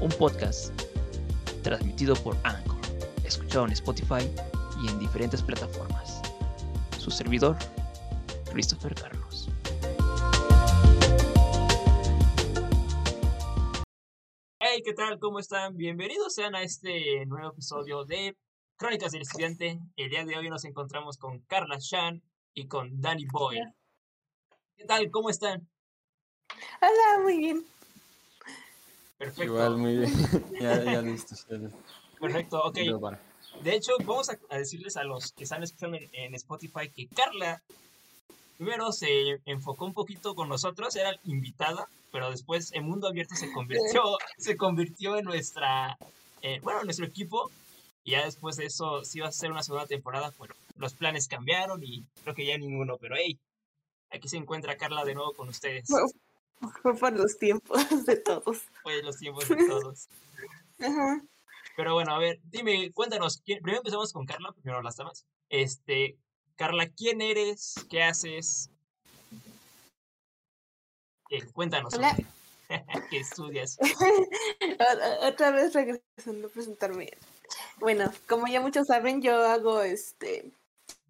un podcast transmitido por Anchor, escuchado en Spotify y en diferentes plataformas. Su servidor, Christopher Carlos. Hey, ¿qué tal? ¿Cómo están? Bienvenidos sean a este nuevo episodio de Crónicas del Estudiante. El día de hoy nos encontramos con Carla Shan y con Danny Boyle. ¿Qué tal? ¿Cómo están? Hola, muy bien. Perfecto. Igual, muy bien. ya, ya listo. Perfecto, ok. De hecho, vamos a, decirles a los que están escuchando en, Spotify que Carla primero se enfocó un poquito con nosotros, era invitada, pero después en Mundo Abierto se convirtió, se convirtió en nuestra, eh, bueno, nuestro equipo. Y ya después de eso, si iba a ser una segunda temporada, bueno, los planes cambiaron y creo que ya ninguno, pero hey, aquí se encuentra Carla de nuevo con ustedes. Fue por los tiempos de todos. Fue los tiempos de todos. Ajá. Pero bueno, a ver, dime, cuéntanos. primero empezamos con Carla, primero las damas. Este, Carla, ¿quién eres? ¿Qué haces? Eh, cuéntanos. Hola. ¿Qué estudias? Otra vez regresando a presentarme. Bueno, como ya muchos saben, yo hago este,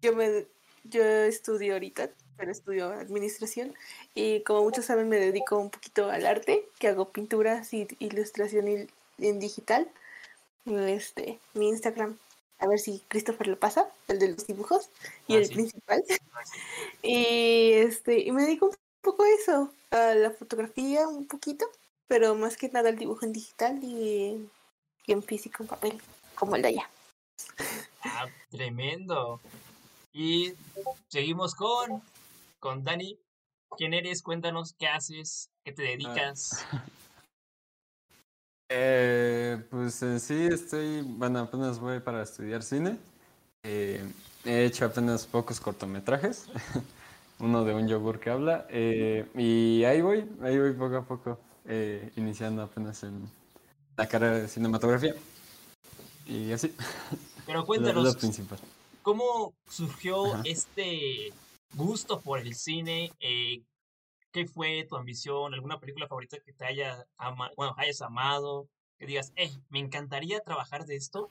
yo me, yo estudio ahorita pero estudio administración y como muchos saben me dedico un poquito al arte, que hago pinturas y ilustración en digital. Este, mi Instagram, a ver si Christopher lo pasa, el de los dibujos y ah, el principal. y este, y me dedico un poco a eso, a la fotografía un poquito, pero más que nada al dibujo en digital y, en físico en papel, como el de allá. Ah, tremendo. Y seguimos con con Dani. ¿Quién eres? Cuéntanos qué haces, qué te ah. dedicas. Eh, pues en sí estoy, bueno, apenas voy para estudiar cine. Eh, he hecho apenas pocos cortometrajes, uno de un yogur que habla, eh, y ahí voy, ahí voy poco a poco, iniciando apenas en la carrera de cinematografía. Y así. Pero cuéntanos, ¿cómo surgió este gusto por el cine, eh, ¿qué fue tu ambición? ¿Alguna película favorita que te haya bueno, hayas amado? Que digas, eh, me encantaría trabajar de esto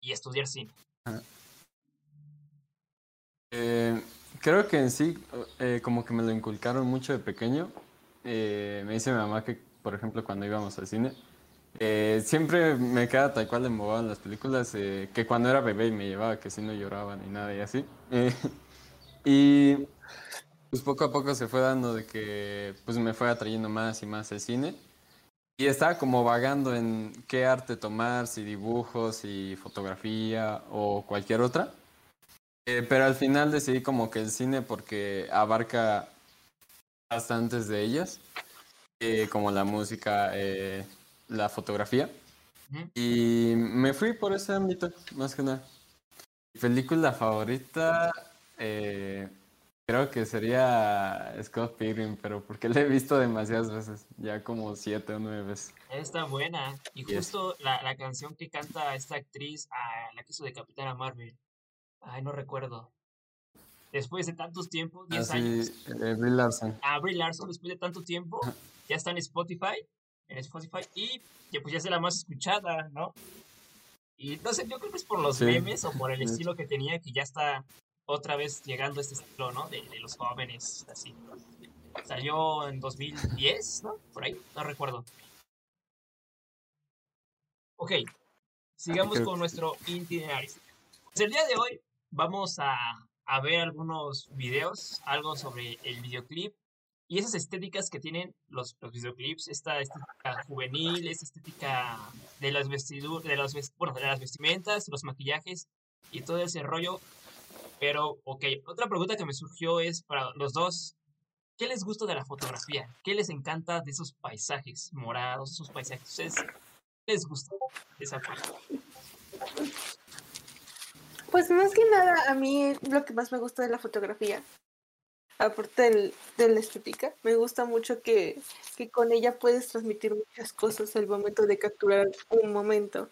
y estudiar cine. Eh, creo que en sí, eh, como que me lo inculcaron mucho de pequeño. me dice mi mamá que, por ejemplo, cuando íbamos al cine, siempre me queda tal cual en las películas, que cuando era bebé y me llevaba, que si no lloraba ni nada y así. Y pues poco a poco se fue dando de que pues me fue atrayendo más y más el cine. Y estaba como vagando en qué arte tomar, si dibujos, si fotografía o cualquier otra. Eh, pero al final decidí como que el cine porque abarca bastantes de ellas, eh, como la música, eh, la fotografía. Y me fui por ese ámbito, más que nada. película favorita, eh, creo que sería Scott Pilgrim, pero porque la he visto demasiadas veces, ya como siete o nueve veces. Está buena. Y justo la, la, canción que canta esta actriz, ah, la que hizo de Capitana Marvel. Ay, no recuerdo. Después de tantos tiempos, 10 años. Eh, Brie Larson. Ah, Brie Larson, después de tanto tiempo, ya está en Spotify. En Spotify. Y que pues ya es la más escuchada, ¿no? Y no sé, yo creo que es por los memes o por el estilo que tenía que ya está otra vez llegando a este estilo, ¿no? De, los jóvenes, así. Salió en 2010, ¿no? Por ahí, no recuerdo. Ok, sigamos con nuestro itinerario. Pues el día de hoy vamos a, a ver algunos videos, algo sobre el videoclip y esas estéticas que tienen los, los videoclips, esta estética juvenil, esta estética de las vestiduras, de las, bueno, de las vestimentas, los maquillajes y todo ese rollo pero, ok, otra pregunta que me surgió es para los dos, ¿qué les gusta de la fotografía? ¿Qué les encanta de esos paisajes morados, esos paisajes? les gusta esa parte? Pues más que nada, a mí lo que más me gusta de la fotografía, aparte del, de la estética, me gusta mucho que, que con ella puedes transmitir muchas cosas al momento de capturar un momento.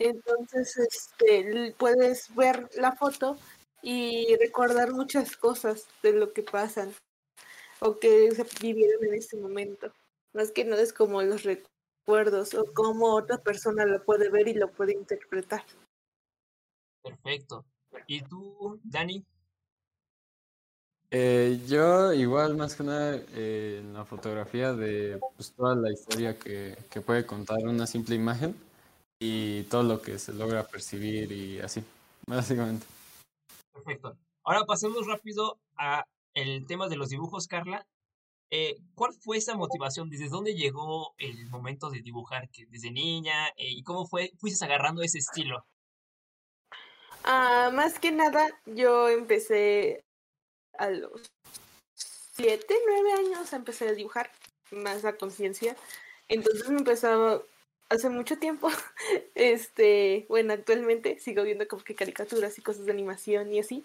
Entonces, este, puedes ver la foto y recordar muchas cosas de lo que pasan o que se vivieron en ese momento. Más que nada es como los recuerdos o cómo otra persona lo puede ver y lo puede interpretar. Perfecto. ¿Y tú, Dani? Eh, yo igual más que nada eh, en la fotografía de pues, toda la historia que, que puede contar una simple imagen y todo lo que se logra percibir y así, básicamente. Perfecto. Ahora pasemos rápido a el tema de los dibujos, Carla. Eh, ¿cuál fue esa motivación? ¿Desde dónde llegó el momento de dibujar? ¿Que ¿Desde niña? Eh, ¿Y cómo fue, fuiste agarrando ese estilo? Ah, más que nada, yo empecé a los siete, nueve años, empecé a dibujar más a conciencia. Entonces me empezaba hace mucho tiempo, este, bueno, actualmente sigo viendo como que caricaturas y cosas de animación y así,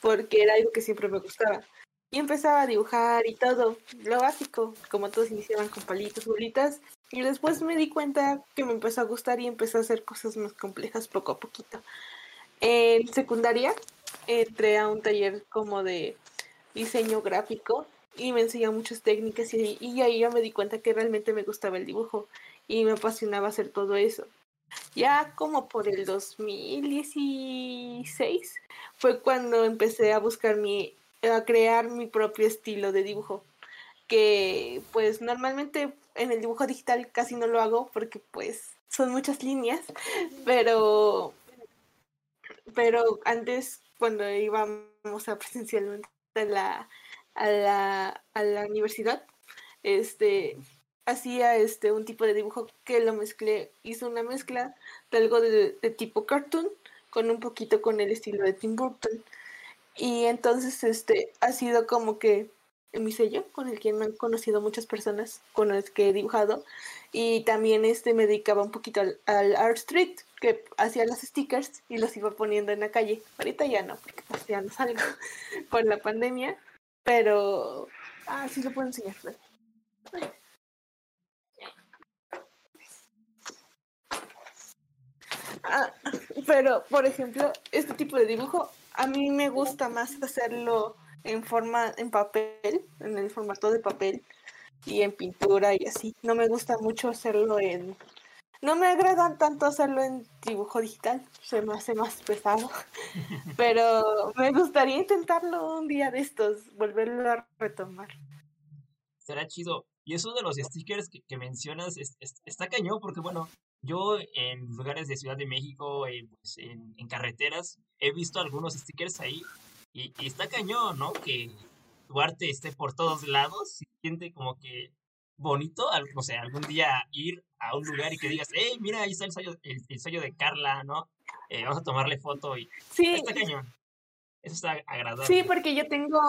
porque era algo que siempre me gustaba. Y empezaba a dibujar y todo, lo básico, como todos iniciaban con palitos, bolitas, y después me di cuenta que me empezó a gustar y empecé a hacer cosas más complejas poco a poquito. En secundaria entré a un taller como de diseño gráfico y me enseñó muchas técnicas y, y ahí ya me di cuenta que realmente me gustaba el dibujo y me apasionaba hacer todo eso. Ya como por el 2016 fue cuando empecé a buscar mi, a crear mi propio estilo de dibujo, que pues normalmente en el dibujo digital casi no lo hago porque pues son muchas líneas, pero pero antes cuando íbamos a presencialmente la, a la, a la universidad, este hacía este un tipo de dibujo que lo mezclé, hizo una mezcla de algo de, de tipo cartoon con un poquito con el estilo de Tim Burton. Y entonces este ha sido como que mi sello con el que me han conocido muchas personas con las que he dibujado y también este me dedicaba un poquito al, al art street que hacía los stickers y los iba poniendo en la calle ahorita ya no porque pues ya no salgo por la pandemia pero ah sí lo puedo enseñar. Ah, pero por ejemplo este tipo de dibujo a mí me gusta más hacerlo en forma en papel en el formato de papel y en pintura y así no me gusta mucho hacerlo en no me agrada tanto hacerlo en dibujo digital se me hace más pesado pero me gustaría intentarlo un día de estos volverlo a retomar Será chido. Y eso de los stickers que, que mencionas es- es- está cañón, porque bueno, yo en lugares de Ciudad de México, eh, pues en, en carreteras, he visto algunos stickers ahí y, y está cañón, ¿no? Que tu arte esté por todos lados, se siente como que bonito, al- no sé, algún día ir a un lugar y que digas, hey, mira, ahí está el sello, el, el sello de Carla, ¿no? Eh, vamos a tomarle foto y sí está cañón. Eso está agradable. Sí, porque yo tengo,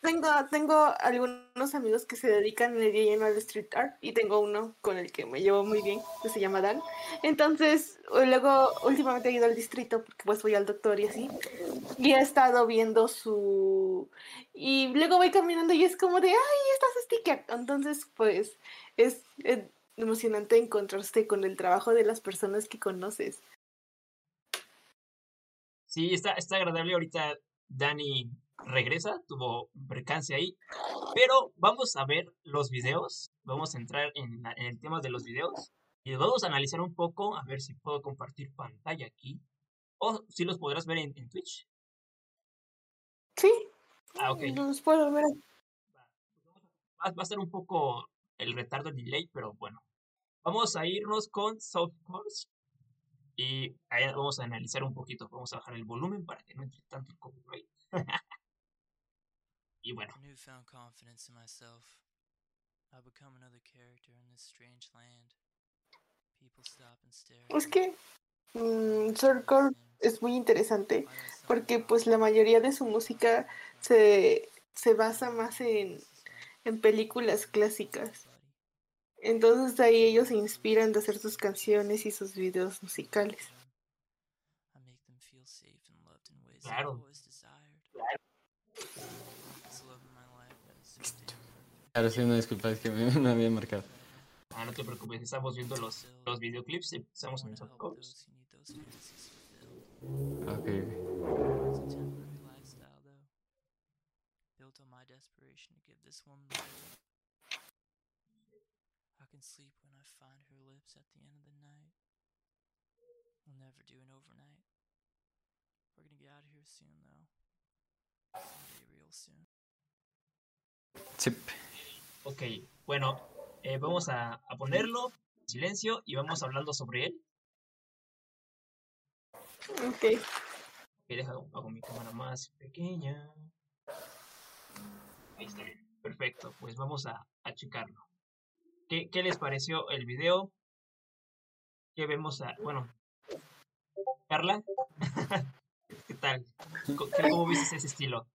tengo, tengo algunos amigos que se dedican de lleno al street art y tengo uno con el que me llevo muy bien, que se llama Dan. Entonces, luego últimamente he ido al distrito porque pues voy al doctor y así. Y he estado viendo su... Y luego voy caminando y es como de, ay, estás sticker. Entonces, pues es emocionante encontrarse con el trabajo de las personas que conoces. Sí, está, está agradable. Ahorita Dani regresa, tuvo un percance ahí. Pero vamos a ver los videos. Vamos a entrar en, la- en el tema de los videos. Y vamos a analizar un poco, a ver si puedo compartir pantalla aquí. O si los podrás ver en, en Twitch. Sí, Ah, ok. los puedo ver. Va, va a ser un poco el retardo, el delay, pero bueno. Vamos a irnos con Softcourse. Y ahí vamos a analizar un poquito. Vamos a bajar el volumen para que no entre tanto el copyright. y bueno. Newfound confidence in myself. I become another character in this strange land. People stop and stare. Es que mm, Softcore es muy interesante porque pues la mayoría de su música se, se basa más en, en películas clásicas. Entonces de ahí ellos se inspiran de hacer sus canciones y sus videos musicales. Claro. Ahora sí, una disculpa, es que me, me había marcado. Ah, no te preocupes, estamos viendo los, los videoclips, estamos en los fulfilled. Ok, ok. It's a temporary lifestyle, though, built on my desperation to give this woman the world. I can sleep when I find her lips at the end of the night. We'll never do an overnight. We're gonna get out of here soon, though. Someday real soon. Sí. Ok, bueno, eh, vamos a, a ponerlo en silencio y vamos hablando sobre él. Ok. Ok, deja, hago mi cámara más pequeña. Ahí está bien. Perfecto, pues vamos a, a checarlo. ¿Qué, ¿Qué les pareció el video? ¿Qué vemos a... Bueno, Carla, ¿qué tal? Qué- ¿Cómo viste ese estilo?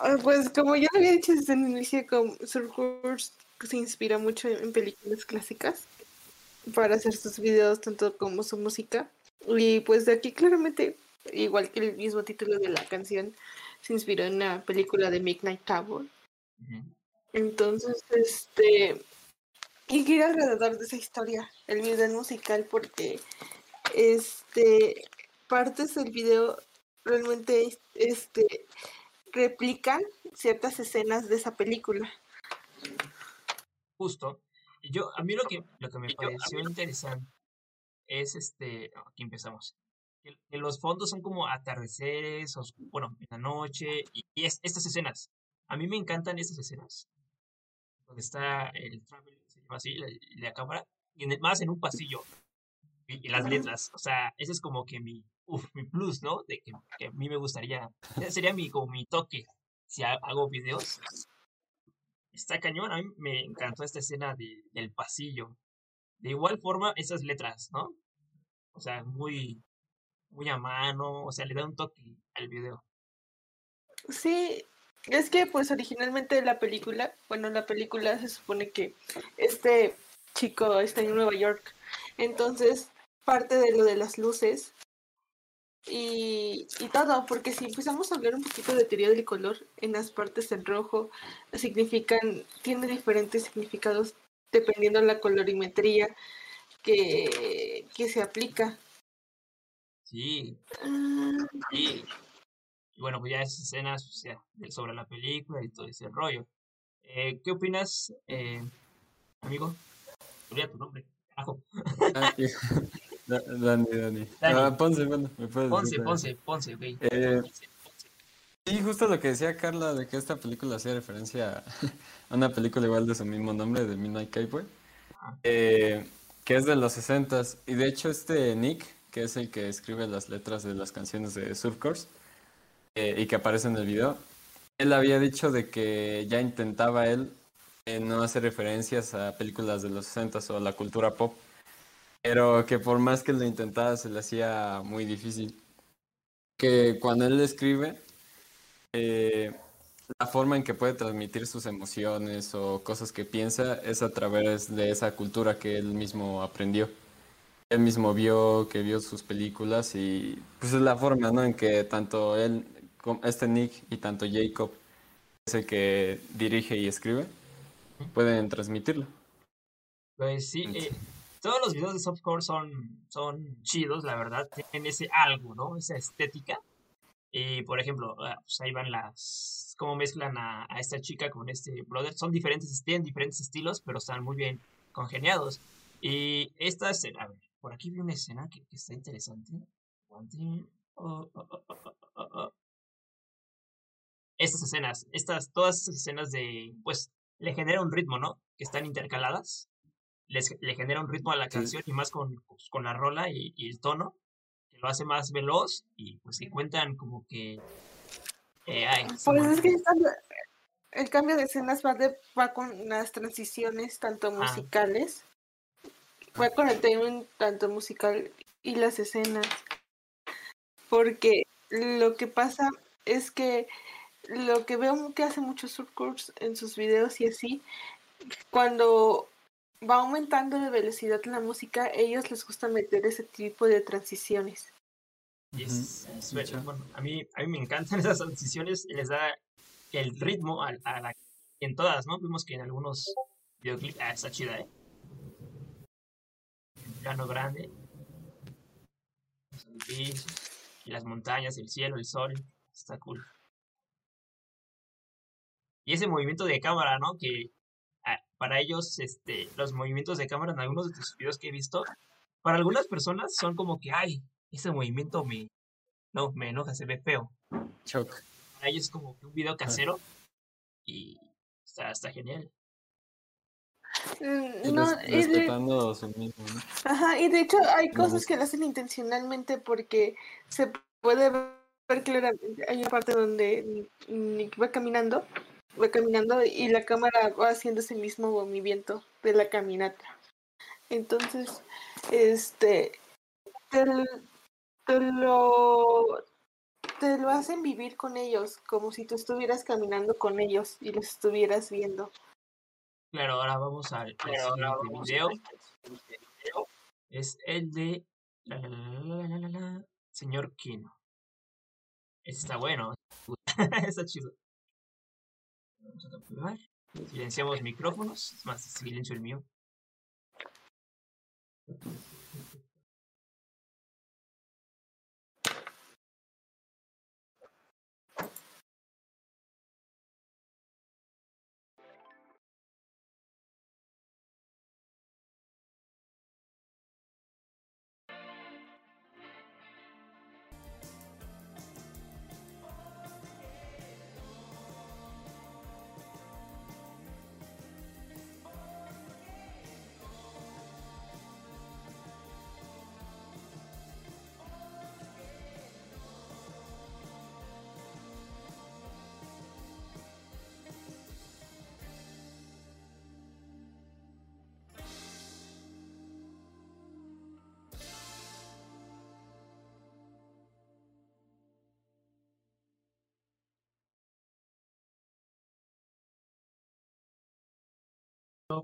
Ah, Pues como ya lo había dicho desde el inicio, como Surcourse se inspira mucho en películas clásicas para hacer sus videos, tanto como su música. Y pues de aquí claramente, igual que el mismo título de la canción, se inspiró en una película de Midnight Tower. Ujú. Entonces, este, y gira alrededor de esa historia, el video musical, porque este, partes del video realmente este, replican ciertas escenas de esa película. Justo. Y Yo, a mí lo que, lo que me pareció interesante es este, aquí empezamos. Que, que los fondos son como atardeceres, os- bueno, en la noche, y, y es, estas escenas. A mí me encantan estas escenas. Donde está el travel, se llama así, la, la cámara, y en el- más en un pasillo. Y, y las letras. O sea, ese es como que mi, uf, mi plus, ¿no? De que, que a mí me gustaría, ese sería mi, como mi toque si ha- hago videos. Está cañón, a mí me encantó esta escena de- del pasillo. De igual forma, esas letras, ¿no? O sea, muy, muy a mano, o sea, le da un toque al video. Sí, es que pues originalmente la película, bueno, la película se supone que este chico está en Nueva York, entonces parte de lo de las luces y, y todo, porque si empezamos a hablar un poquito de teoría del color, en las partes en rojo significan, tiene diferentes significados dependiendo de la colorimetría que, que se aplica. Sí, Ah, sí. Y bueno, pues ya esas escenas o sea, sobre la película y todo ese rollo. Eh, ¿Qué opinas, eh, amigo? Olvida tu nombre. Carajo. Ah, sí. Dani, Dani. Dani. Ah, Ponce, bueno, me puedes Ponce, decir, Ponce, Ponce, ok. Eh, Ponce, Ponce. Sí, justo lo que decía Carla de que esta película hacía referencia a una película igual de su mismo nombre, de Midnight Cowboy, Ajá. eh, que es de los 60 Y de hecho este Nick, que es el que escribe las letras de las canciones de Surf Course eh, y que aparece en el video, él había dicho de que ya intentaba él eh, no hacer referencias a películas de los 60 o a la cultura pop, pero que por más que lo intentaba se le hacía muy difícil. Que cuando él escribe, eh, la forma en que puede transmitir sus emociones o cosas que piensa es a través de esa cultura que él mismo aprendió. Él mismo vio, que vio sus películas y pues es la forma, ¿no? En que tanto él, este Nick y tanto Jacob, es el que dirige y escribe, pueden transmitirlo. Pues sí, eh, todos los videos de softcore son, son chidos, la verdad, tienen ese algo, ¿no? Esa estética. Y por ejemplo, ah, pues ahí van las, cómo mezclan a, a esta chica con este brother. Son diferentes, tienen diferentes estilos, pero están muy bien congeniados. Y esta escena, a ver, por aquí vi una escena que, que está interesante. Aguante. Oh, oh, oh, oh, oh. Estas escenas, estas, todas estas escenas de, pues, le genera un ritmo, ¿no? Que están intercaladas les, le genera un ritmo a la Sí. canción y más con, pues, con la rola y, y el tono, que lo hace más veloz y pues que cuentan como que... eh, ay, Pues es que el cambio de escenas va, de, va con las transiciones tanto musicales, va con el timing tanto musical y las escenas. Porque lo que pasa es que lo que veo que hace muchos surfcourse en sus videos y así cuando va aumentando de velocidad la música, a ellos les gusta meter ese tipo de transiciones. Y es, bueno, a mí, a mí me encantan esas transiciones y les da el ritmo a, a la, en todas, ¿no? Vimos que en algunos videoclips, ah, está chida, ¿eh? El plano grande, y las montañas, el cielo, el sol, está cool. Y ese movimiento de cámara, ¿no? Que ah, para ellos, este, los movimientos de cámara en algunos de tus videos que he visto, para algunas personas son como que, ay, ese movimiento me, no, me enoja, se ve feo. Choc. Para ellos es como que un video casero y está, está genial. Mm, Y No, res- y de- respetando su mismo, ¿no? Ajá, y de hecho hay cosas que lo hacen intencionalmente porque se puede ver claramente, hay una parte donde Nick va caminando, va caminando y la cámara va haciendo ese mismo movimiento de la caminata. Entonces, este, te, lo, te lo hacen vivir con ellos, como si tú estuvieras caminando con ellos y los estuvieras viendo. Claro, ahora vamos al, claro, ahora vamos video. Es el de señor Kino. Está bueno. está chido. Vamos a capturar. Silenciamos micrófonos. Es más, silencio el mío.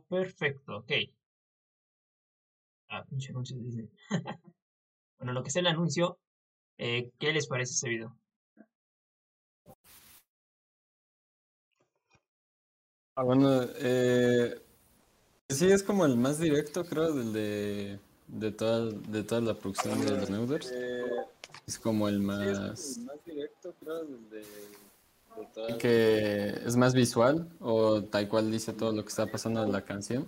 Perfecto, ok. Ah, pinche anuncio dice. bueno, lo que es el anuncio, eh, ¿qué les parece ese video? Ah, bueno, eh, sí es como el más directo, creo, del de, de, toda, de toda la producción de los Neuders. Es como el más... directo, creo, del de, Que es más visual, o tal cual dice todo lo que está pasando en la canción.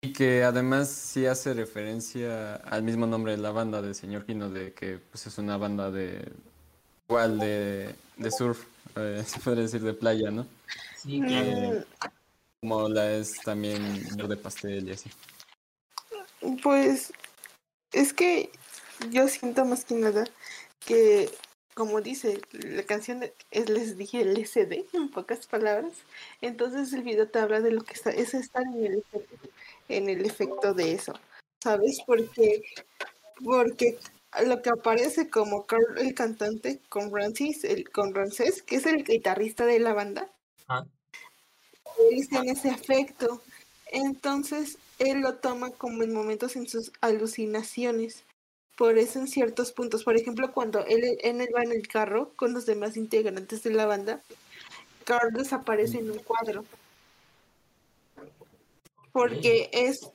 Y que además sí hace referencia al mismo nombre de la banda de Señor Kino, de que pues es una banda de igual de, de surf, eh, se puede decir de playa, ¿no? Sí, claro. Eh, como la es también verde pastel y así. Pues es que yo siento más que nada que, como dice, la canción es, les dije LCD en pocas palabras, entonces el video te habla de lo que está, es estar en el efecto, en el efecto de eso, ¿sabes? Porque, porque lo que aparece como Carl el cantante con Francis, el, con Ramsés, que es el guitarrista de la banda, Ah. él en ese efecto. Entonces, él lo toma como en momentos en sus alucinaciones. Por eso en ciertos puntos, por ejemplo, cuando él, él va en el carro con los demás integrantes de la banda, Carl desaparece en un cuadro. Porque es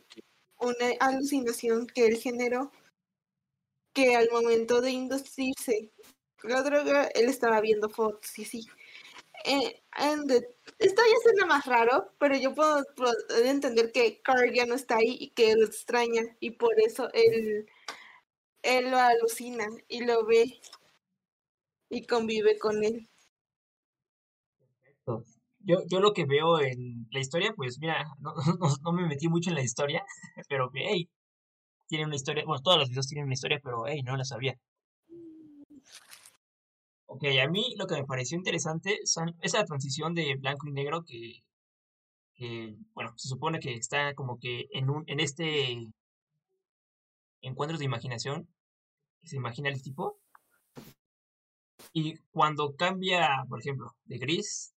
una alucinación que él generó que al momento de inducirse la droga, él estaba viendo fotos y así. Eh, the- esto ya suena más raro, pero yo puedo, puedo entender que Carl ya no está ahí y que lo extraña y por eso él, él lo alucina y lo ve y convive con él. Yo, yo lo que veo en la historia, pues mira, no, no, no me metí mucho en la historia, pero que, hey, tiene una historia, bueno, todos los videos tienen una historia, pero hey, no la sabía. Ok, a mí lo que me pareció interesante son esa transición de blanco y negro que, que, bueno, se supone que está como que en un, en este encuentros de imaginación, que se imagina el tipo, y cuando cambia, por ejemplo, de gris,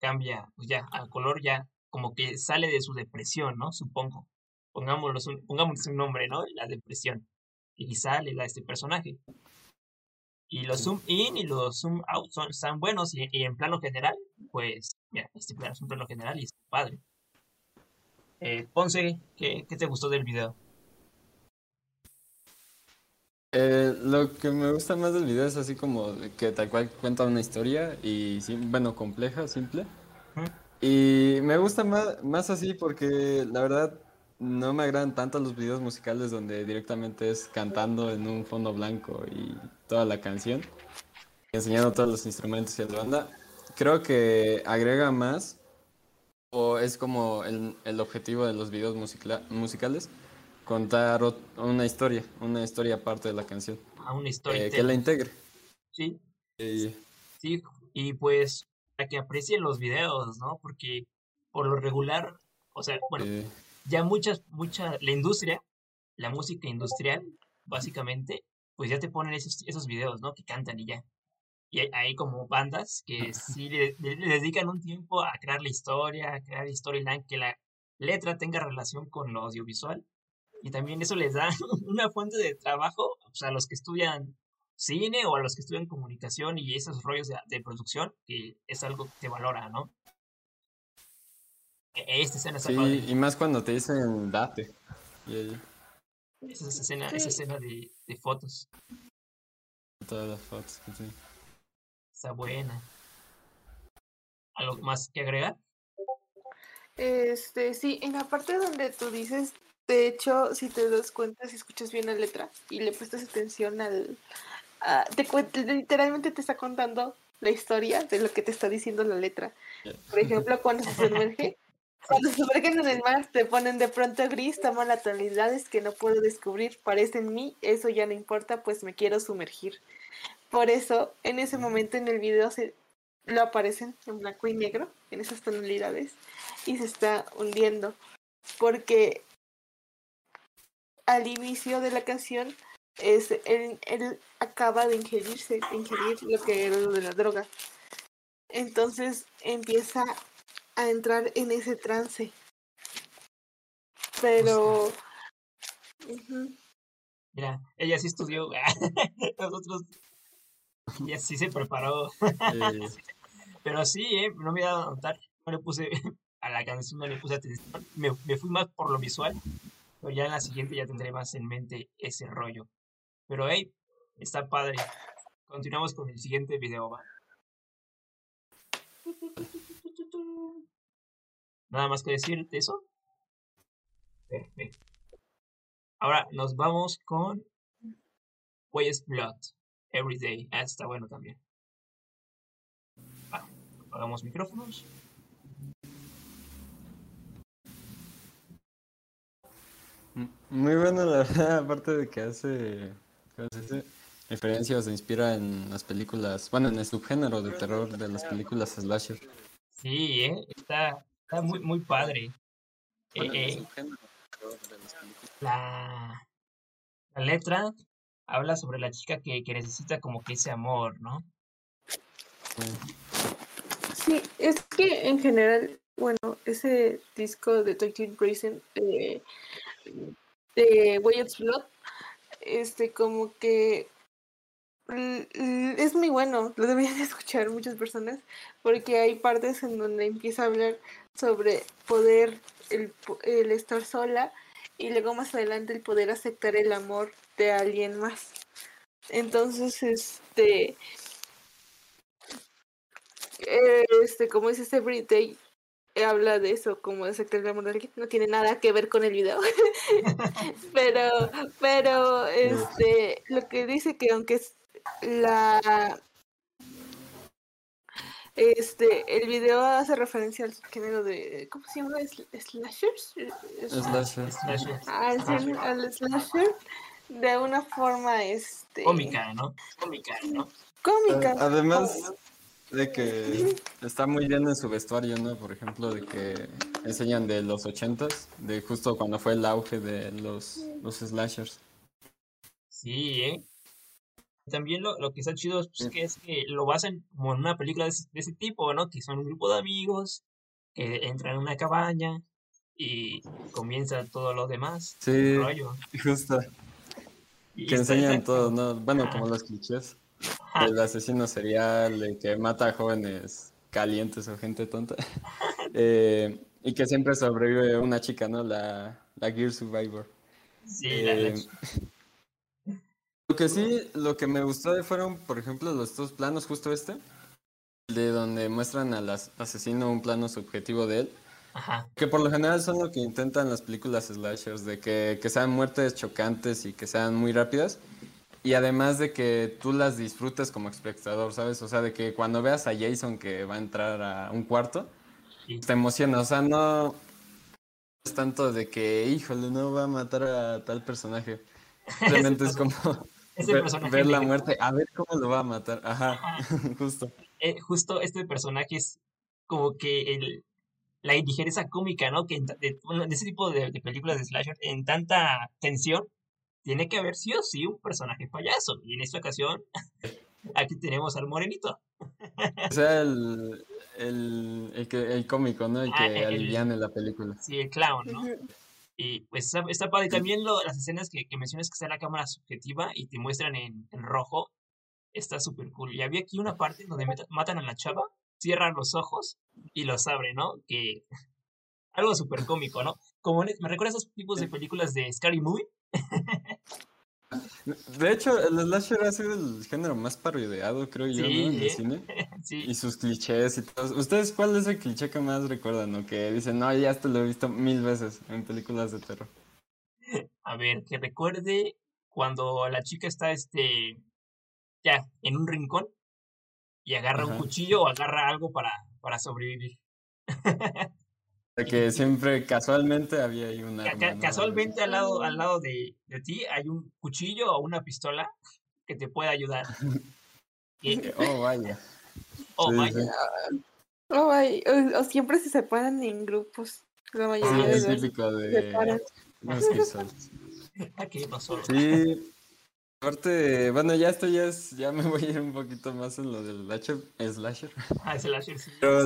cambia, pues ya, al color ya como que sale de su depresión, ¿no? Supongo. Pongámoslo, un, pongámosle un nombre, ¿no? La depresión. Y sale la, este personaje. Y los zoom in y los zoom out son, están buenos y, y en plano general, pues, mira, este plano es un plano general y está padre. Eh, Ponce, ¿qué, ¿qué te gustó del video? Eh, lo que me gusta más del video es así como que tal cual cuenta una historia y, bueno, compleja, simple. Y me gusta más, más así porque la verdad no me agradan tanto los videos musicales donde directamente es cantando en un fondo blanco y toda la canción, enseñando todos los instrumentos y la banda. Creo que agrega más o es como el, el objetivo de los videos musicla- musicales, contar una historia, una historia aparte de la canción, A una eh, historia. que la integre. Sí, Y- Sí, y pues para que aprecien los videos, ¿no? Porque por lo regular, o sea, bueno, eh, ya muchas, mucha, la industria, la música industrial, básicamente, pues ya te ponen esos, esos videos, ¿no? Que cantan y ya. Y hay, hay como bandas que sí le, le- le dedican un tiempo a crear la historia, a crear storyline, que la letra tenga relación con lo audiovisual. Y también eso les da una fuente de trabajo pues, a los que estudian cine o a los que estudian comunicación y esos rollos de, de producción, que es algo que te valora, ¿no? E- Esta escena está sí, padre. y más cuando te dicen date. Y Esa es escena, esa escena de, de fotos. todas las fotos. que sí. Está buena. ¿Algo más que agregar? Este, sí, en la parte donde tú dices, de hecho, si te das cuenta, si escuchas bien la letra y le prestas atención al... a- te cuen- literalmente te está contando la historia de lo que te está diciendo la letra. Por ejemplo, cuando se sumerge, cuando se sumergen en el mar, te ponen de pronto gris, toman las tonalidades que no puedo descubrir, parecen mí, eso ya no importa, pues me quiero sumergir. Por eso, en ese momento en el video se lo aparecen en blanco y negro, en esas tonalidades, y se está hundiendo. Porque al inicio de la canción es él, él acaba de ingerirse, ingerir lo que era lo de la droga. Entonces empieza a entrar en ese trance. Pero Mira, ella sí estudió. Nosotros. Ella sí se preparó. Pero sí, ¿eh? No me he dado a notar. No le puse. A la canción no le puse atención. Me, me fui más por lo visual. Pero ya en la siguiente ya tendré más en mente ese rollo. Pero hey, está padre. Continuamos con el siguiente video, va. Nada más que decir de eso. Perfecto. Ahora nos vamos con Way's Blood. Everyday. Ah, está bueno también. Va, apagamos micrófonos. Muy bueno, la verdad, aparte de que hace. Referencia o se inspira en las películas, bueno, en el subgénero de terror de las películas slasher. Sí, eh, está, está muy, muy padre. Eh, Bueno, el eh, subgénero de terror de las películas. la, la letra habla sobre la chica que, que necesita como que ese amor, ¿no? sí, es que en general, bueno, ese disco de Tokyo Racing eh, de Wyatt's Blood, este como que es muy bueno, lo deberían de escuchar muchas personas, porque hay partes en donde empieza a hablar sobre poder, el, el estar sola y luego más adelante el poder aceptar el amor de alguien más. Entonces, este, eh, este, como es este Everyday, habla de eso, como de aceptar el amor de. No tiene nada que ver con el video. pero, pero, este, lo que dice que aunque es la este, el video hace referencia al género de, ¿cómo se llama? Sl- ¿Slashers? Es- Slasher. Slasher. al, género- al slasher de una forma, este... Cómica, ¿no? Cómica, ¿no? Cómica. Además de que está muy bien en su vestuario, ¿no? Por ejemplo, de que enseñan de los ochentas, de justo cuando fue el auge de los, los slashers. Sí, ¿eh? También lo, lo que está chido es pues, que es que lo basan como en una película de ese, de ese tipo, ¿no? Que son un grupo de amigos que entra en una cabaña y comienza todo lo demás. Sí, rollo. justo. Y Que enseñan todo, ¿no? Bueno, como los clichés. El asesino serial, el que mata a jóvenes calientes o gente tonta. Eh, y que siempre sobrevive una chica, ¿no? La, la Gear Survivor. Sí, la- la- Eh, Lo que sí, lo que me gustó de fueron, por ejemplo, los dos planos, justo este, de donde muestran al as- asesino un plano subjetivo de él, Ajá. que por lo general son lo que intentan las películas slashers, de que, que sean muertes chocantes y que sean muy rápidas, y además de que tú las disfrutes como espectador, ¿sabes? O sea, de que cuando veas a Jason que va a entrar a un cuarto, te emociona, o sea, no es tanto de que, híjole, no va a matar a tal personaje. Simplemente es como ver, la muerte, a ver cómo lo va a matar. Ajá, Ajá. justo. eh, justo este personaje es como que el, la indigereza cómica, ¿no? Que en, de, ese tipo de, de películas de slasher, en tanta tensión, tiene que haber sí o sí un personaje payaso. Y en esta ocasión, aquí tenemos al morenito. O sea, el, el, el, que, el cómico, ¿no? El Ah, que el- aliviane la película. Sí, el clown, ¿no? Y pues está, está padre. También lo- las escenas que, que mencionas que está la cámara subjetiva y te muestran en, en rojo, está súper cool. Y había aquí una parte donde matan a la chava, cierran los ojos y los abre, ¿no? Que algo súper cómico, ¿no? Como en- me recuerda a esos tipos de películas de Scary Movie. De hecho, el slasher ha sido el género más parodiado, creo yo, ¿no? En el ¿eh? cine. Sí, Y sus clichés y todo. ¿Ustedes cuál es el cliché que más recuerdan? ¿no? Que dicen, no, ya esto lo he visto mil veces en películas de terror. a ver, que recuerde cuando la chica está, este, ya, en un rincón y agarra un cuchillo o agarra algo para, para sobrevivir. De que siempre casualmente había ahí una. Ca- ca- casualmente al lado, al lado de, de ti hay un cuchillo o una pistola que te puede ayudar. Oh, vaya. oh, Sí, vaya, sí. Oh, ay, o, o siempre se separan en grupos. La Sí, mayoría de es típico de. los que solo. Sí. Aparte, bueno, ya esto ya es, ya me voy a ir un poquito más en lo del slasher, slasher. Ah, ese láser, sí. Pero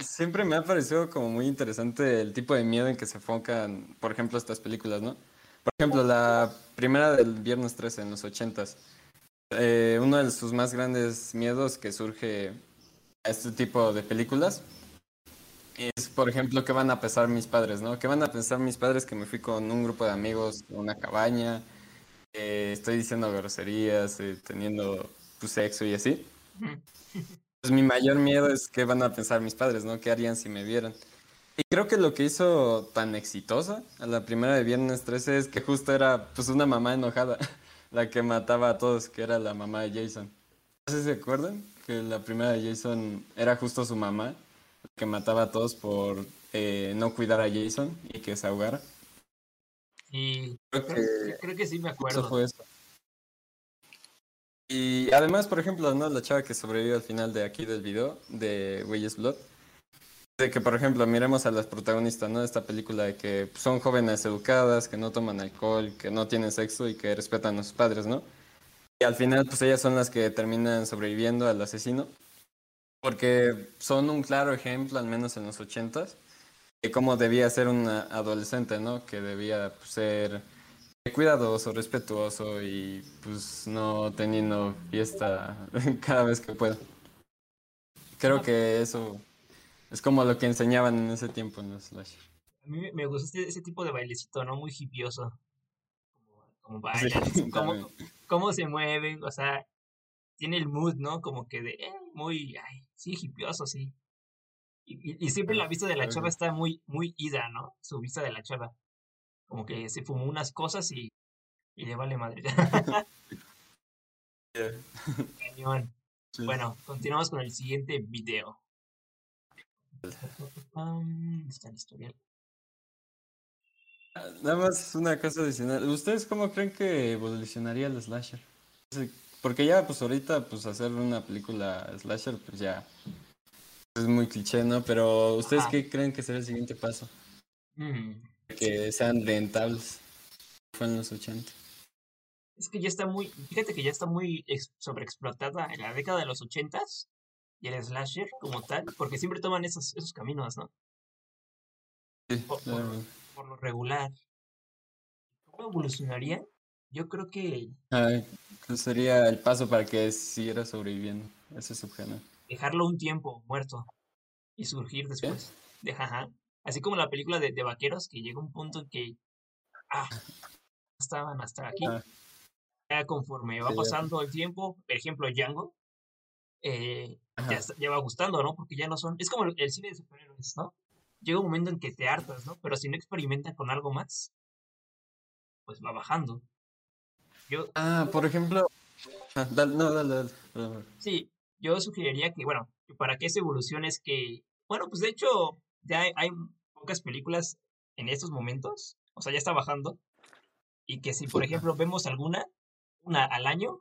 siempre me ha parecido como muy interesante el tipo de miedo en que se enfocan, por ejemplo, estas películas, ¿no? Por ejemplo, la primera del Viernes 13 en los 80s. eh, uno de sus más grandes miedos que surge a este tipo de películas es, por ejemplo, qué van a pensar mis padres, ¿no? ¿Qué van a pensar mis padres que me fui con un grupo de amigos a una cabaña, eh, estoy diciendo groserías, eh, teniendo pues, sexo y así? Pues mi mayor miedo es qué van a pensar mis padres, ¿no? ¿Qué harían si me vieran? Y creo que lo que hizo tan exitosa a la primera de Viernes 13 es que justo era pues una mamá enojada, la que mataba a todos, que era la mamá de Jason. No sé si se acuerdan que la primera de Jason era justo su mamá, la que mataba a todos por eh, no cuidar a Jason y que se ahogara. Y Creo que creo que sí me eso acuerdo. fue eso. Y además, por ejemplo, ¿no? La chava que sobrevivió al final de aquí del video, de Weyes Blood. De que, por ejemplo, miremos a las protagonistas, ¿no? De esta película de que son jóvenes educadas, que no toman alcohol, que no tienen sexo y que respetan a sus padres, ¿no? Y al final, pues ellas son las que terminan sobreviviendo al asesino. Porque son un claro ejemplo, al menos en los ochentas, de cómo debía ser una adolescente, ¿no? Que debía pues, ser cuidadoso, respetuoso y pues no teniendo fiesta cada vez que pueda. Creo que eso es como lo que enseñaban en ese tiempo en los slasher. A mí me- gusta ese tipo de bailecito, ¿no? Muy hipioso. Como, como Sí, cómo, se mueven, o sea, tiene el mood, ¿no? Como que de, eh, muy, ay, sí, hipioso, sí. Y, y- y siempre la vista de la chava está muy, muy ida, ¿no? Su vista de la chava. Como que se fumó unas cosas y, y le vale madre. Cañón. Sí. Bueno, continuamos con el siguiente video. Está el historial. Nada más una cosa adicional. ¿Ustedes cómo creen que evolucionaría el slasher? Porque ya pues ahorita pues hacer una película slasher pues ya es muy cliché, ¿no? Pero ¿ustedes Ajá. qué creen que será el siguiente paso? Mm, Que sean rentables. Fue en los 80. Es que ya está muy, fíjate que ya está muy ex- sobreexplotada en la década de los ochentas y el slasher como tal, porque siempre toman esos, esos caminos, ¿no? Sí, por, por- claro. por lo regular. ¿Cómo evolucionaría? Yo creo que Ay, ¿cuál sería el paso para que siguiera sobreviviendo ese subgénero? dejarlo un tiempo muerto y surgir después. De, ajá. Así como la película de, de vaqueros, que llega un punto en que ah, estaban hasta aquí. Ah. Ya conforme va Sí, pasando el tiempo, por ejemplo, Django, eh, ya, ya va gustando, ¿no? Porque ya no son. Es como el, el cine de superhéroes, ¿no? Llega un momento en que te hartas, ¿no? Pero si no experimentan con algo más, pues va bajando. Yo, Ah, por ejemplo. ah, dale- no, dale. Sí, yo sugeriría que, bueno, para que esa evolución es que, bueno, pues de hecho, ya hay, hay pocas películas en estos momentos, o sea, ya está bajando, y que si, por ejemplo, vemos alguna, una al año,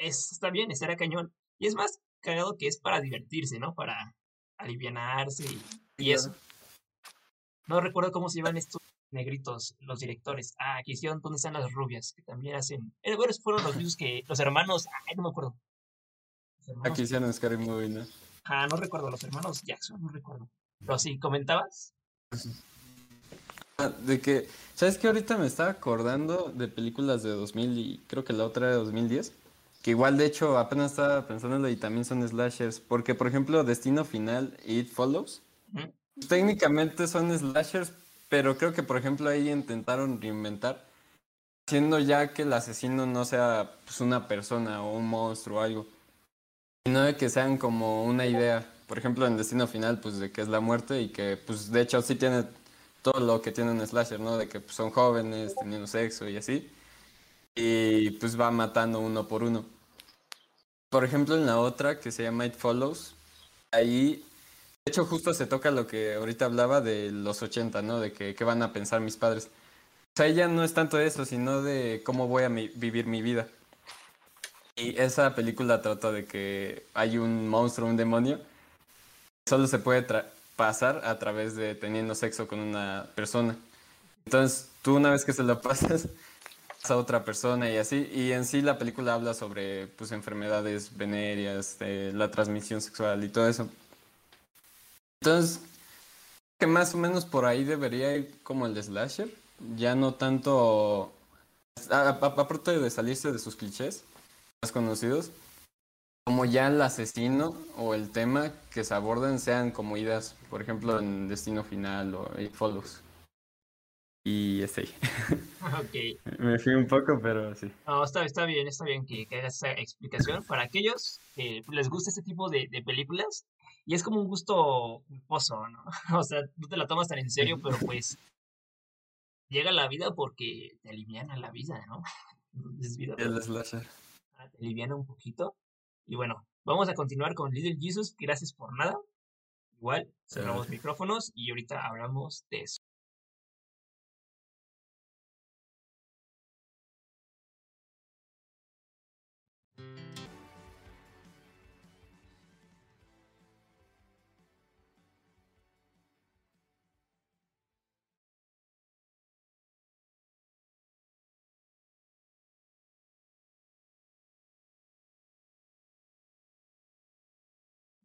es, está bien, estará cañón. Y es más cagado que es para divertirse, ¿no? Para alivianarse y, eso. No recuerdo cómo se llaman estos negritos, los directores. Ah, que hicieron ¿Dónde están las rubias? Que también hacen... Eh, bueno, fueron los mismos que los hermanos... Ay, no me acuerdo. Aquí hicieron Scary Movie, ¿no? Ah, no recuerdo, los hermanos Jackson, no recuerdo. Pero sí, ¿comentabas? Ah, De que, ¿sabes qué? Ahorita me estaba acordando de películas de 2000 y creo que la otra de 2010. Que igual, de hecho, apenas estaba pensándolo y también son slashers. Porque, por ejemplo, Destino Final y It Follows, técnicamente son slashers, pero creo que, por ejemplo, ahí intentaron reinventar, haciendo ya que el asesino no sea pues, una persona o un monstruo o algo, sino de que sean como una idea. Por ejemplo, en Destino Final, pues de que es la muerte y que, pues, de hecho, sí tiene todo lo que tiene un slasher, ¿no? De que pues, son jóvenes, teniendo sexo y así. Y pues va matando uno por uno. Por ejemplo, en la otra que se llama It Follows, ahí, de hecho, justo se toca lo que ahorita hablaba de los 80, ¿no? De que qué van a pensar mis padres. O sea, ya no es tanto eso, sino de cómo voy a mi- vivir mi vida. Y esa película trata de que hay un monstruo, un demonio, solo se puede pasar a través de teniendo sexo con una persona. Entonces, tú una vez que se lo pasas a otra persona y así, y en sí la película habla sobre pues enfermedades venéreas, eh, la transmisión sexual y todo eso. Entonces, que más o menos por ahí debería ir como el de slasher, ya no tanto aparte de salirse de sus clichés más conocidos, como ya el asesino o el tema que se aborden sean como ideas, por ejemplo, en Destino Final o It Follows. Y este, ok. me fui un poco, pero sí. No, está, está bien, está bien que, que hagas esa explicación. Para aquellos que les gusta este tipo de, de películas, y es como un gusto culposo, ¿no? O sea, no te la tomas tan en serio, pero pues llega la vida porque te aliviana la vida, ¿no? Es vida, El slasher. Ah, te aliviana un poquito. Y bueno, vamos a continuar con Little Jesus. Gracias por nada. Igual, cerramos micrófonos y ahorita hablamos de eso.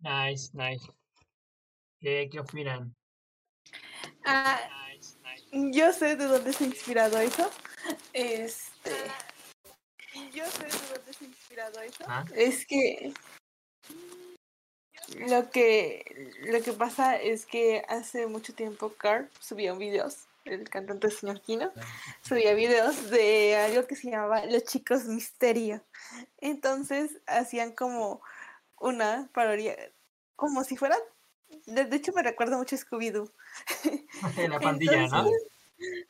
Nice, nice. ¿Qué, qué opinan? Ah, yo sé de dónde se ha inspirado eso. Este. Yo sé de dónde se ha inspirado eso. Ah. Es que. Lo que, lo que pasa es que hace mucho tiempo Carl subía videos, el cantante señor Kino, subía videos de algo que se llamaba Los Chicos Misterio. Entonces hacían como una parodia, como si fueran, de, hecho me recuerda mucho a Scooby-Doo. La pandilla, ¿no?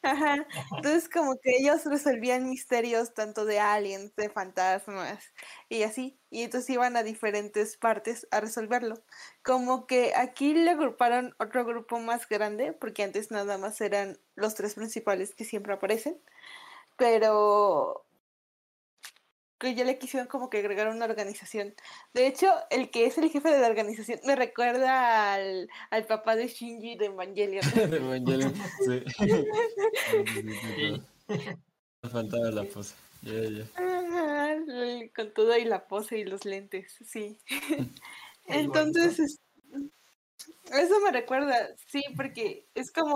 Ajá. Entonces como que ellos resolvían misterios tanto de aliens, de fantasmas y así. Y entonces iban a diferentes partes a resolverlo. Como que aquí le agruparon otro grupo más grande, porque antes nada más eran los tres principales que siempre aparecen. Pero que ya le quisieron como que agregar una organización. De hecho, el que es el jefe de la organización me recuerda al, al papá de Shinji de Evangelion. Evangelion, sí. Sí. Me faltaba la pose. Ya, ya. Ajá, el- con todo y la pose y los lentes, sí. Entonces, es- Eso me recuerda, sí, porque es como,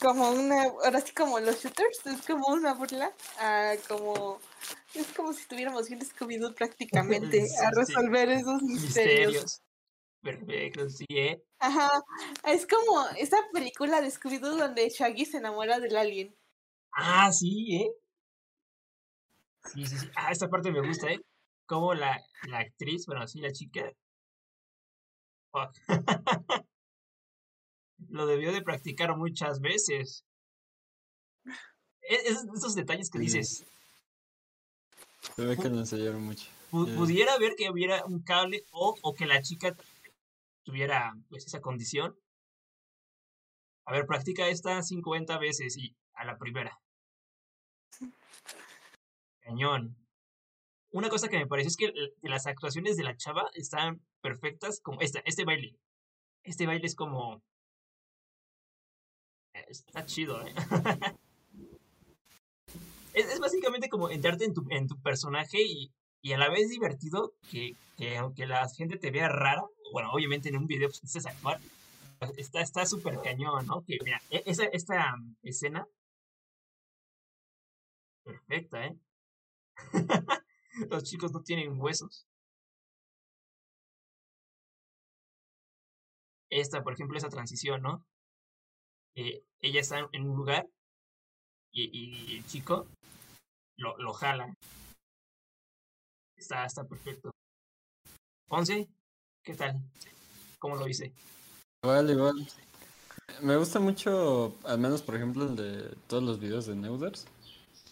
como una, ahora sí como los shooters, es como una burla, a como, es como si tuviéramos un Scooby-Doo prácticamente Sí, a sí. resolver esos misterios. Misterios. Perfecto, sí, ¿eh? Ajá, es como esa película de Scooby-Doo donde Shaggy se enamora del alien. Ah, sí, ¿eh? Sí, sí, sí. Ah, esta parte me gusta, ¿eh? Como la, la actriz, bueno, sí, la chica. Lo debió de practicar muchas veces. E- Es, esos detalles que dices. Se ve que lo enseñaron mucho. pu- pudiera ver que hubiera un cable o, o que la chica tuviera pues esa condición. A ver, practica esta 50 veces y a la primera. Cañón. Una cosa que me parece es que las actuaciones de la chava están perfectas como esta, este baile. Este baile es como... Está chido, ¿eh? es, básicamente como entrarte en tu, en tu personaje y, y a la vez divertido que, que aunque la gente te vea rara, bueno, obviamente en un video pues, necesitas actuar, está está súper cañón, ¿no? Que mira, e- esa, esta um, escena, perfecta, ¿eh? Los chicos no tienen huesos. Esta, por ejemplo, esa transición, ¿no? Eh, ella está en un lugar y, el chico lo, lo jala. Está, está perfecto. Once, ¿qué tal? ¿Cómo lo hice? Igual, igual. Me gusta mucho, al menos por ejemplo, el de todos los videos de Neuders,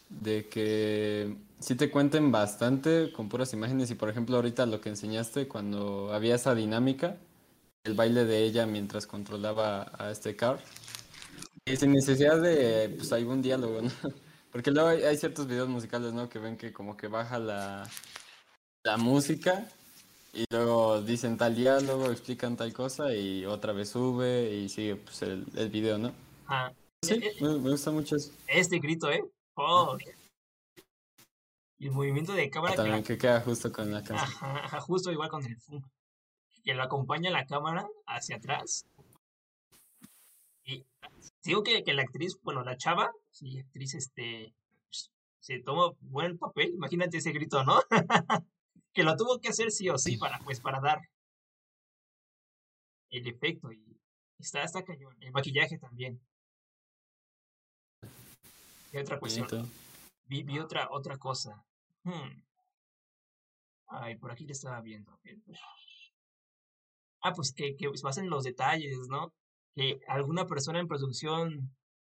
de que sí te cuenten bastante con puras imágenes y por ejemplo ahorita lo que enseñaste cuando había esa dinámica, el baile de ella mientras controlaba a este Carl, y sin necesidad de pues algún diálogo, ¿no? Porque luego hay, hay ciertos videos musicales, ¿no? Que ven que como que baja la, la música y luego dicen tal diálogo, explican tal cosa y otra vez sube y sigue pues el, el video, ¿no? Ah, Sí, eh, eh, me, me gusta mucho eso. este grito, ¿eh? Oh. Y el movimiento de cámara que la- También que queda justo con la. Ajá, ajá, justo igual con el funk. Que lo acompaña la cámara hacia atrás. Digo que, que la actriz, bueno, la chava, sí, actriz, este, se toma buen papel. Imagínate ese grito, ¿no? que lo tuvo que hacer sí o sí para, pues, para dar el efecto. Y está, está cañón. El maquillaje también. Y otra cuestión. Vi, vi otra, otra cosa. Hmm. Ay, por aquí le estaba viendo. Eh, pues. Ah, pues que, que se basen en los detalles, ¿no? Que alguna persona en producción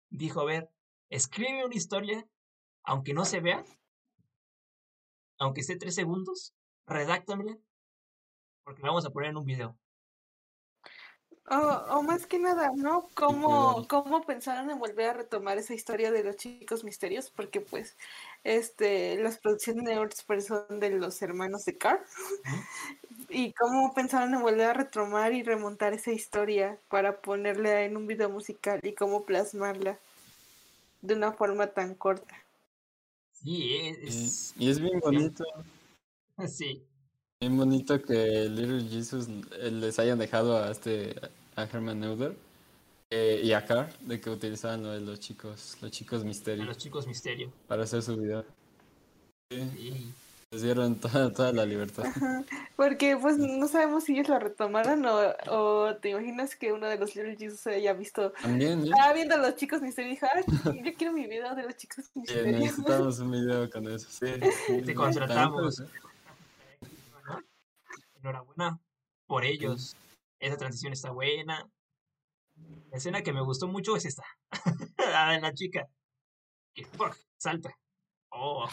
dijo, a ver, escribe una historia, aunque no se vea, aunque esté tres segundos, redáctamela, porque la vamos a poner en un video. O, o más que nada, ¿no? ¿Cómo, ¿Cómo pensaron en volver a retomar esa historia de los chicos misterios? Porque pues este las producciones de Earthspring son de los hermanos de Carr. ¿Y cómo pensaron en volver a retomar y remontar esa historia para ponerla en un video musical y cómo plasmarla de una forma tan corta? Sí, Y, es... y es bien bonito, sí, bien bonito que Little Jesus eh, les hayan dejado a este, a Herman Neuder eh, y a Carr de que utilizaban lo de los chicos, los chicos a misterio los chicos misterio. para hacer su video. Sí, Sí. Les dieron toda, toda la libertad. Ajá, Porque pues no sabemos si ellos la retomaron o, o te imaginas que uno de los Little Jesus haya visto También, ¿eh? Estaba viendo a los chicos misterios y dijo, "Ay, yo quiero mi video de los chicos Sí, misterios. necesitamos un video con eso, sí. sí, Te sí, contratamos. Enhorabuena por ellos. Esa transición está buena. La escena que me gustó mucho es esta. la de la chica. Que salta. Oh.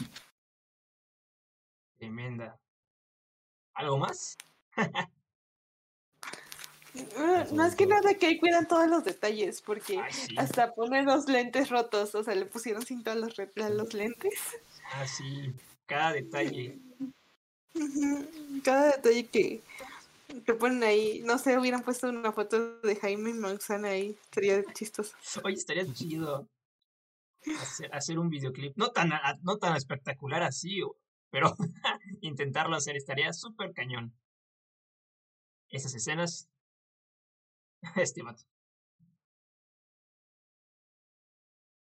Tremenda. ¿Algo más? Ah, Más que nada que ahí cuidan todos los detalles, porque Ay, sí. hasta ponen los lentes rotos, o sea, le pusieron cinta a los, a los lentes. Ah, sí. Cada detalle. Cada detalle que, que ponen ahí, no sé, hubieran puesto una foto de Jaime Maussan ahí, sería chistoso. Oye, estaría chido hacer, hacer un videoclip. No tan, no tan espectacular así, o- pero intentarlo hacer estaría súper cañón. Esas escenas Este vato.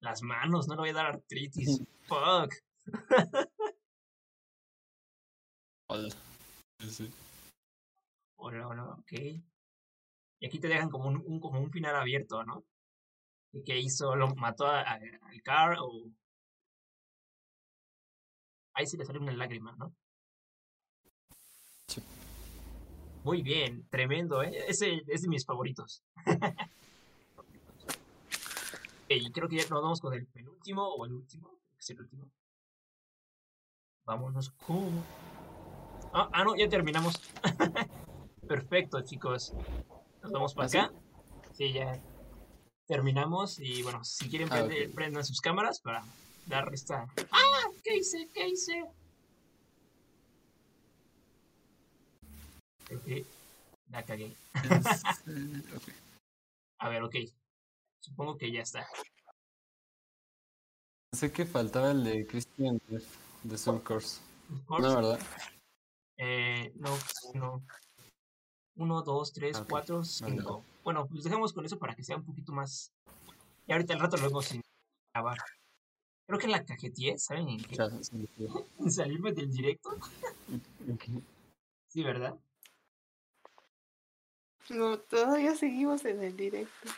Las manos, no le voy a dar artritis. Fuck. Hola. Sí, sí. Hola, hola, ok. Y aquí te dejan como un, un- como un final abierto, ¿no? ¿Y qué hizo? ¿Lo mató al car o...? Ahí sí le sale una lágrima, ¿no? Sí. Muy bien, tremendo, ¿eh? Ese es de mis favoritos. y creo que ya nos vamos con el penúltimo o el último. Creo que es el último. Vámonos con... Ah, ah, no, ya terminamos. Perfecto, chicos. Nos vamos para ¿Ah, acá. Sí, ya terminamos. Y bueno, si quieren Ah, ok. prendan sus cámaras para dar esta. ¡Ah! ¿Qué hice? ¿Qué hice? Creo que la cagué. A ver, ok. Supongo que ya está. Sé que faltaba el de Christian de, Soul Course. No, ¿verdad? Eh, no, no. Uno, dos, tres, Ah, ok. cuatro, Vale, cinco. Bueno, pues dejamos con eso para que sea un poquito más. Y ahorita al rato luego sin grabar. Creo que la cajeteé, ¿saben? En, qué? En salirme del directo. Sí, ¿verdad? No, todavía seguimos en el directo.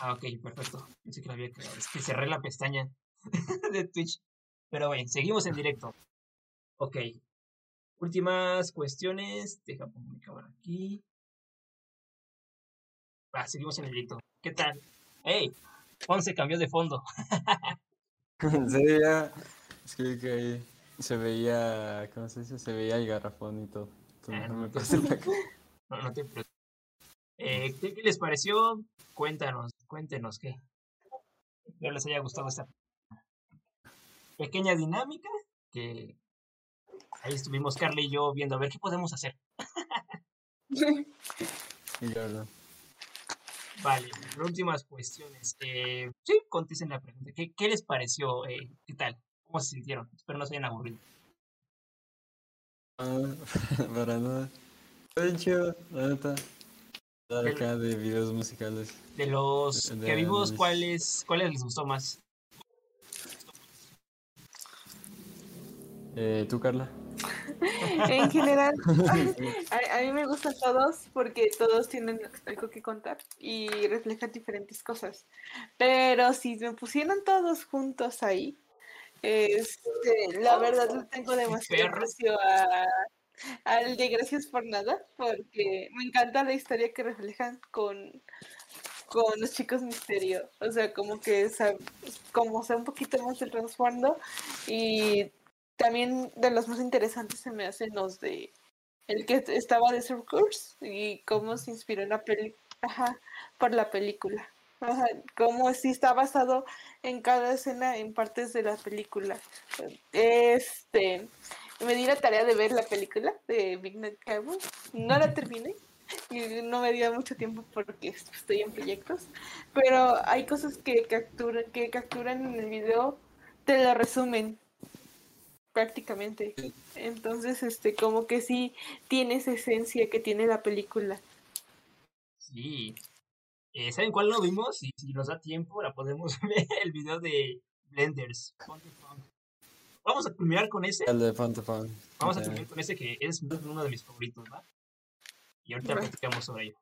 Ah, ok, perfecto. Pensé que la había cagado. Es que cerré la pestaña de Twitch. Pero bueno, seguimos en directo. Ok. Últimas cuestiones. Deja poner mi cámara aquí. Ah, seguimos en el directo. ¿Qué tal? ¡Hey! Ponce cambió de fondo. Sí, ya. Es que, que ahí se veía, ¿cómo se dice? Se veía el garrafón y todo. Entonces, no no me te pasé la No, no te. Eh, ¿qué, qué les pareció? Cuéntanos, cuéntenos qué. Espero les haya gustado esta pequeña dinámica que ahí estuvimos Carla y yo viendo a ver qué podemos hacer. Y yo, no. Vale, últimas cuestiones. Eh, sí, contesten la pregunta. ¿Qué, qué les pareció? Eh, ¿Qué tal? ¿Cómo se sintieron? Espero no se hayan aburrido. Ah, para nada. Está chido, la neta. Acá de videos musicales. De los De- de que vimos. ¿cuáles, ¿cuáles les gustó más? Eh, ¿Tú, Carla? En general, a, a mí me gustan todos porque todos tienen algo que contar y reflejan diferentes cosas. Pero si me pusieran todos juntos ahí, este, la verdad le tengo demasiado aprecio a, al de Gracias por Nada porque me encanta la historia que reflejan con, con los chicos misterio. O sea, como que como sea un poquito más el trasfondo y también de los más interesantes se me hacen los de el que estaba de Surcourse y cómo se inspiró en la peli ajá, por la película. Ajá, cómo sí está basado en cada escena en partes de la película. Este me di la tarea de ver la película de Big Night Cowboy. No la terminé y no me dio mucho tiempo porque estoy en proyectos. Pero hay cosas que capturan, que capturan en el video, te lo resumen prácticamente. Entonces, este, como que sí tiene esa esencia que tiene la película. Sí. Eh, ¿Saben cuál no vimos? Y si nos da tiempo, la podemos ver el video de Blenders. Vamos a culminar con ese. El de. Vamos a culminar con ese que es uno de mis favoritos, ¿va? Y ahorita platicamos sobre ello.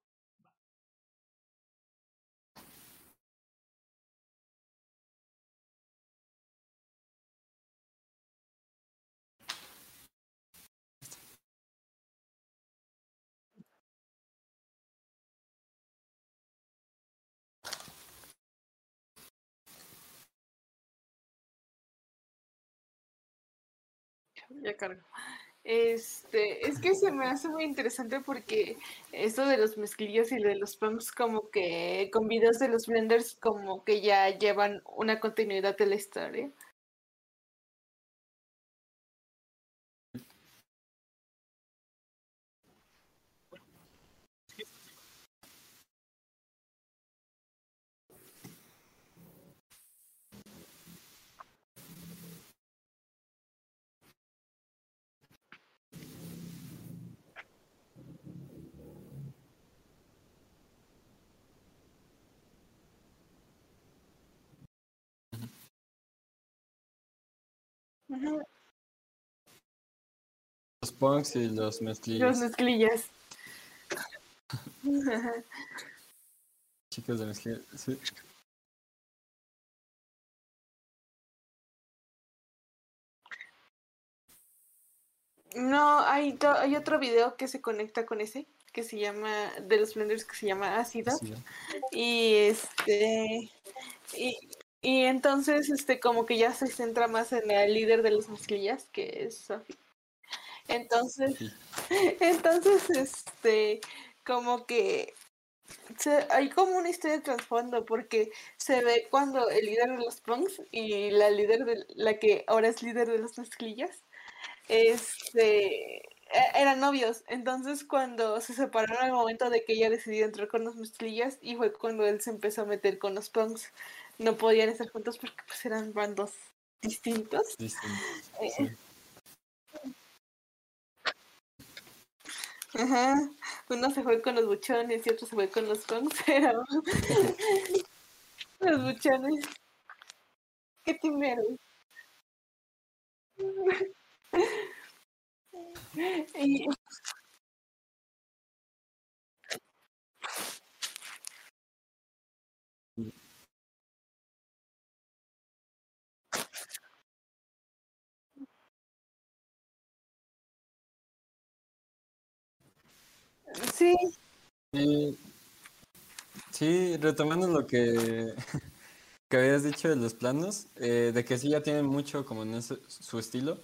Ya cargo. Este, es que se me hace muy interesante porque esto de los mezclillos y de los pumps como que con videos de los blenders como que ya llevan una continuidad de la historia. Los punks y los Los mezclillos. mezclillas. Chicos de mezclillas. Sí. No, hay, hay otro video que se conecta con ese, que se llama, de los Blenders, que se llama Ácido. sí. Y este. Y, y entonces, este, como que ya se centra más en la líder de las mezclillas, que es Sophie. Entonces, Sí. entonces, este, como que se- hay como una historia de trasfondo, porque se ve cuando el líder de los punks y la líder de la que ahora es líder de las mezclillas, este e- eran novios. Entonces cuando se separaron al momento de que ella decidió entrar con las mezclillas y fue cuando él se empezó a meter con los punks. No podían estar juntos porque pues eran bandos distintos. Distinto. Eh, Sí. Ajá. Uno se fue con los buchones y otro se fue con los pero los buchones. ¿Qué timero? Y, sí, Sí, sí, retomando lo que, que habías dicho de los planos, eh, de que sí ya tienen mucho como en ese- su estilo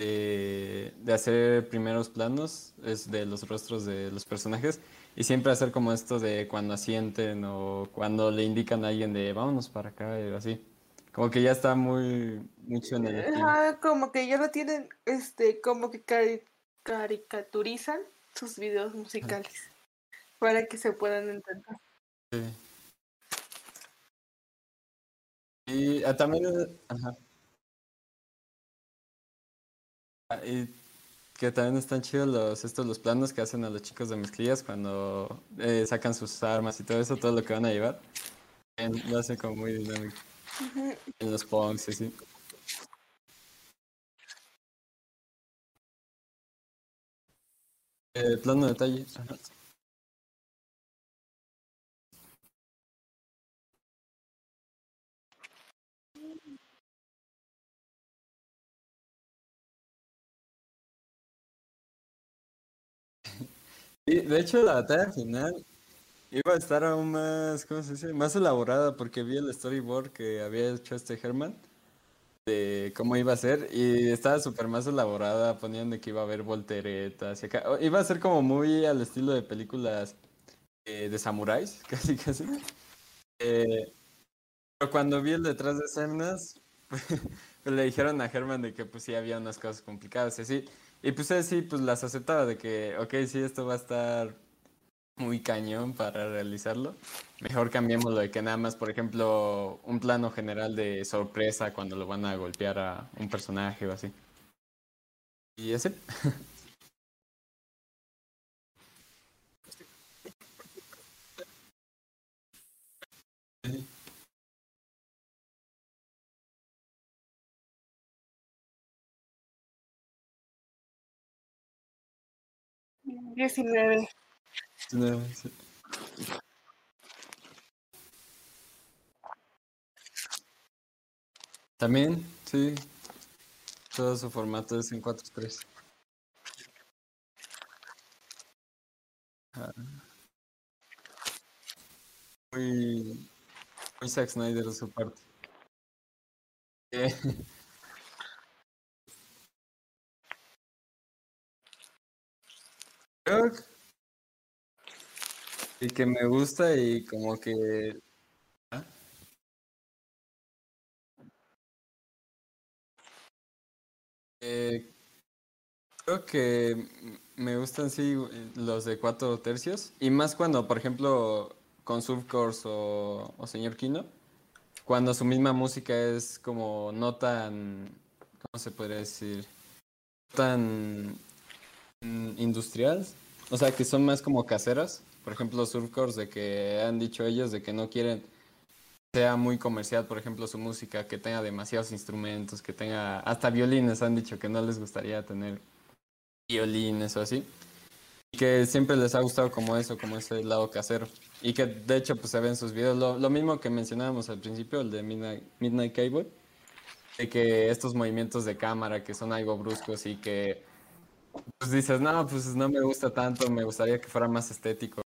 eh, de hacer primeros planos, es de los rostros de los personajes, y siempre hacer como esto de cuando asienten o cuando le indican a alguien de vámonos para acá y así. Como que ya está muy mucho en el. Ajá, como que ya lo tienen, este, como que cari- caricaturizan sus videos musicales para que se puedan entender. Sí. Y ah, también, ajá. Ah, Y que también están chidos los, estos los planos que hacen a los chicos de mezclillas cuando eh, sacan sus armas y todo eso, todo lo que van a llevar. Lo hace como muy dinámico. En los punks, y sí. Eh, plano de detalle. Ajá. Y de hecho la batalla final iba a estar aún más, ¿cómo se dice? Más elaborada porque vi el storyboard que había hecho este Herman de cómo iba a ser y estaba súper más elaborada, ponían de que iba a haber volteretas y acá. Iba a ser como muy al estilo de películas eh, de samuráis, casi casi. Eh, pero cuando vi el detrás de escenas, pues le dijeron a Herman de que pues sí había unas cosas complicadas y así. Y pues él sí, pues las aceptaba de que, ok, sí, esto va a estar muy cañón para realizarlo. Mejor cambiémoslo de que nada más, por ejemplo, un plano general de sorpresa cuando lo van a golpear a un personaje o así. Y así. Diecinueve. También, sí. Todo su formato es en 4.3. Ah. Muy, muy de su parte. Eh, y que me gusta y como que ¿Ah? Eh, creo que me gustan sí los de cuatro tercios y más cuando por ejemplo con Subcourse o, o Señor Kino cuando su misma música es como no tan ¿cómo se podría decir? tan mm, industrial o sea que son más como caseras por ejemplo Surfcourse de que han dicho ellos de que no quieren sea muy comercial, por ejemplo, su música, que tenga demasiados instrumentos, que tenga hasta violines, han dicho que no les gustaría tener violines o así. Y que siempre les ha gustado como eso, como ese lado casero. Y que de hecho pues se ve en sus videos. Lo, lo mismo que mencionábamos al principio, el de Midnight, Midnight Cable. De que estos movimientos de cámara que son algo bruscos y que pues dices, no, pues no me gusta tanto, me gustaría que fuera más estético.